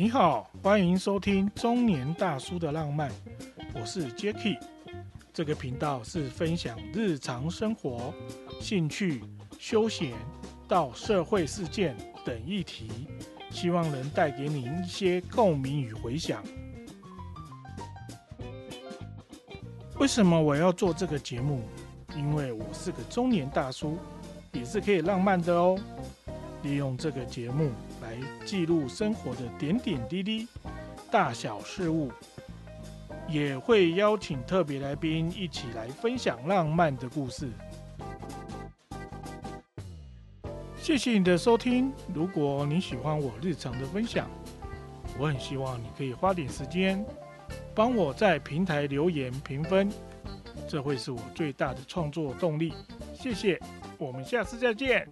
你好，欢迎收听中年大叔的浪漫，我是 Jacky。这个频道是分享日常生活、兴趣、休闲到社会事件等议题，希望能带给你一些共鸣与回响。为什么我要做这个节目？因为我是个中年大叔，也是可以浪漫的哦。利用这个节目来记录生活的点点滴滴、大小事物，也会邀请特别来宾一起来分享浪漫的故事。谢谢你的收听。如果你喜欢我日常的分享，我很希望你可以花点时间帮我在平台留言评分，这会是我最大的创作动力。谢谢，我们下次再见。